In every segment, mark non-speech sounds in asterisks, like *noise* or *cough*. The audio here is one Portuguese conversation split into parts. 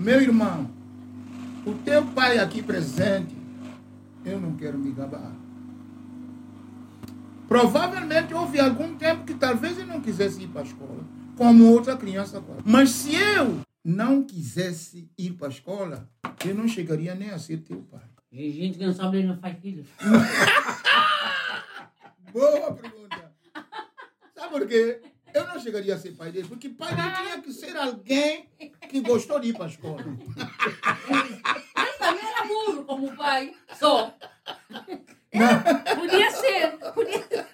Meu irmão, o teu pai aqui presente, eu não quero me gabar. Provavelmente houve algum tempo que talvez eu não quisesse ir para a escola, como outra criança. Mas se eu não quisesse ir para a escola, eu não chegaria nem a ser teu pai. E gente que não sabe não faz filho. *laughs* Boa pergunta. Sabe por quê? Eu não chegaria a ser pai dele, porque pai dele tinha que ser alguém que gostou de ir para a escola. Mas também era burro como pai, só. É, podia ser, podia ser.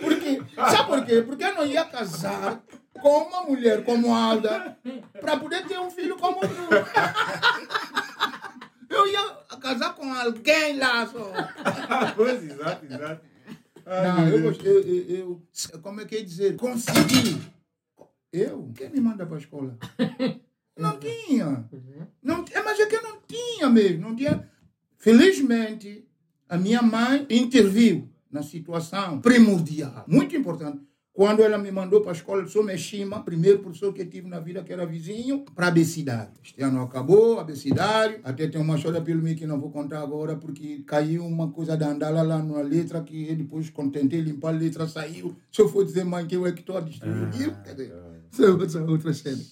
Porque, sabe por quê? Porque eu não ia casar com uma mulher como Alda para poder ter um filho como tu. Eu ia casar com alguém lá só. pois, exato, exato. Ai, Não, eu, gostei, eu, eu, como é que é dizer? Consegui. Eu? Quem me manda para a escola? Não tinha. Não, é, mas é que eu não tinha mesmo. Não tinha. Felizmente, a minha mãe interviu na situação primordial, muito importante. Quando ela me mandou para a escola de Someshima, primeiro professor que eu tive na vida, que era vizinho, para abecedário. Este ano acabou, abecedário. Até tem uma história pelo meio que não vou contar agora, porque caiu uma coisa da andala lá numa letra que eu depois, quando tentei limpar a letra, saiu. Se eu for dizer, mãe, que eu é que estou a destruir dizer, essa é outra, outra cena.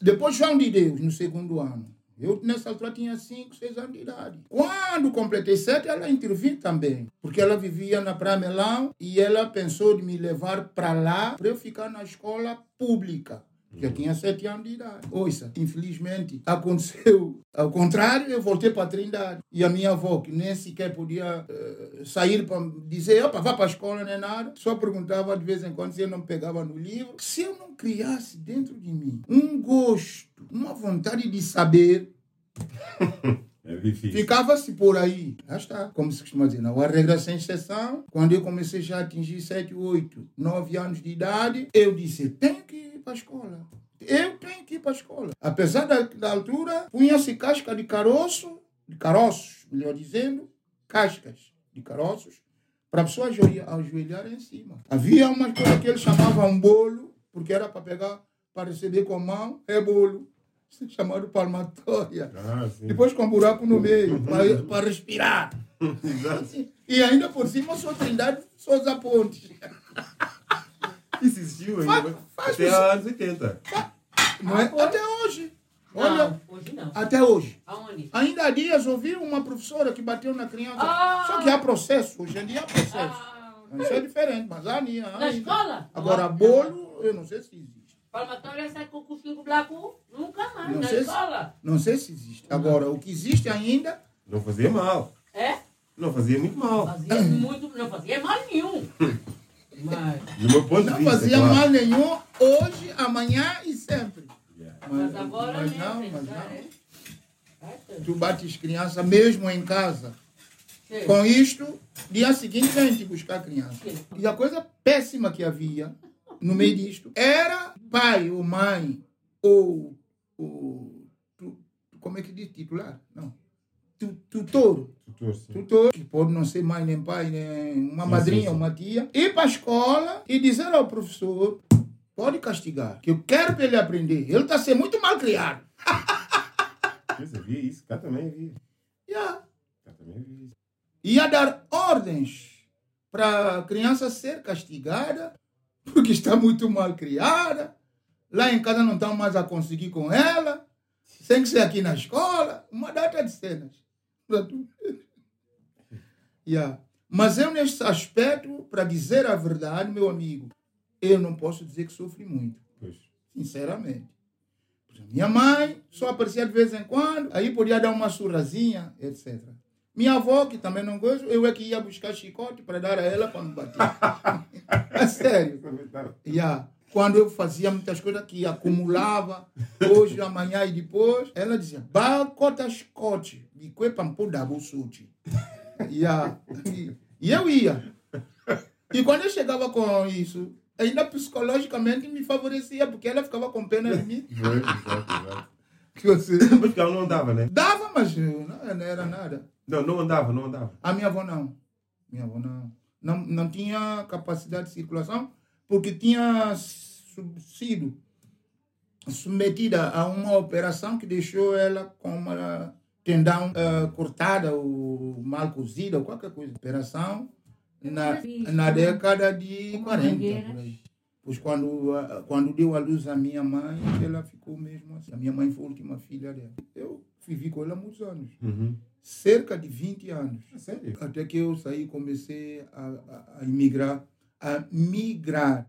Depois, João de Deus, no segundo ano. Eu, nessa altura, tinha 5, 6 anos de idade. Quando completei 7, ela interviu também. Porque ela vivia na Praia Melão e ela pensou de me levar para lá para eu ficar na escola pública. Porque eu tinha 7 anos de idade. Ouça, infelizmente, aconteceu *laughs* ao contrário, eu voltei para a Trindade. E a minha avó, que nem sequer podia eh, sair para dizer, opa, vá para a escola, nem nada, só perguntava de vez em quando se eu não pegava no livro. Se eu não criasse dentro de mim um gosto, uma vontade de saber, *laughs* É. Ficava-se por aí. Já está. Como se costuma dizer, não há regra sem exceção. Quando eu comecei já a atingir 7, 8, 9 anos de idade, eu disse, tenho que ir para a escola. Eu tenho que ir para a escola. Apesar da, da altura, punha-se casca de caroço, de caroços, melhor dizendo, cascas de caroços, para a pessoa ajoelhar, em cima. Havia uma coisa que eles chamavam bolo, porque era para pegar, para receber com a mão, é bolo. Isso é chamado palmatória. Ah. Depois com um buraco no meio, para, para respirar. *laughs* E ainda por cima, sou Trindade Souza Pontes. *laughs* Existiu ainda. faz Até isso. anos 80. Não é? Até hoje. Olha, Não, hoje não. até hoje. Aonde? Ainda há dias ouvi uma professora que bateu na criança. Ah! Só que há processo, hoje em dia há processo. Ah, Isso é diferente, mas há há na ainda. escola? Agora, Ah, bolo, eu não sei se existe. Palmatória sai com o cursinho branco? Nunca mais, Não na sei se- escola. Não sei se existe. Agora, o que existe ainda, Não fazia mal. É? Não fazia muito mal. Fazia muito, não fazia mal nenhum. *laughs* Mas, Do meu ponto de não fazia claro. mal nenhum, hoje, amanhã e sempre. Yeah. mas agora, mas né, não, mas não. é? É, tá. Tu bates criança mesmo em casa. Sim. Com isto, dia seguinte vem te buscar a criança. E a coisa péssima que havia no meio disto era pai ou mãe ou, ou tu- como é que diz titular? Não. Tu- tutor. Tutor, sim. Tutor, que pode não ser mãe nem pai, nem uma Sim, madrinha sim, uma tia, ir para a escola e dizer ao professor, pode castigar, que eu quero para ele aprender. Ele está sendo muito mal criado. Eu via isso. Cá também via. Yeah. Cá também via isso. ia dar ordens para a criança ser castigada porque está muito mal criada. Lá em casa não estão mais a conseguir com ela. Tem que ser aqui na escola. Uma data de cenas. Yeah. Mas eu, nesse aspecto, para dizer a verdade, meu amigo, eu não posso dizer que sofri muito Pois. sinceramente. Minha mãe só aparecia de vez em quando, aí podia dar uma surrazinha, etc. Minha avó, que também não gosto, eu é que ia buscar chicote para dar a ela para me bater. *laughs* é sério. Yeah. Quando eu fazia muitas coisas que acumulava, hoje, amanhã e depois, ela dizia, bacota chicote, e para me pôr bolsuti. Yeah. E, e eu ia. E quando eu chegava com isso, ainda psicologicamente me favorecia, porque ela ficava com pena de mim. *laughs* Foi, exato, exato. Que você... Porque ela não andava, né? Dava, mas não, não era nada. Não, não andava, não andava. A minha avó não. Minha avó não. Não, não tinha capacidade de circulação, porque tinha sido submetida a uma operação que deixou ela com uma tendão eh, cortada ou mal cozida ou qualquer coisa. Operação na, na década de Como 40. mangueiras. por aí. Pois quando, ah, quando deu à luz a minha mãe, ela ficou mesmo assim. A minha mãe foi a última filha dela. Eu vivi com ela há muitos anos. Uhum. Cerca de 20 anos. Sério? Até que eu saí e comecei a, a, a imigrar, a migrar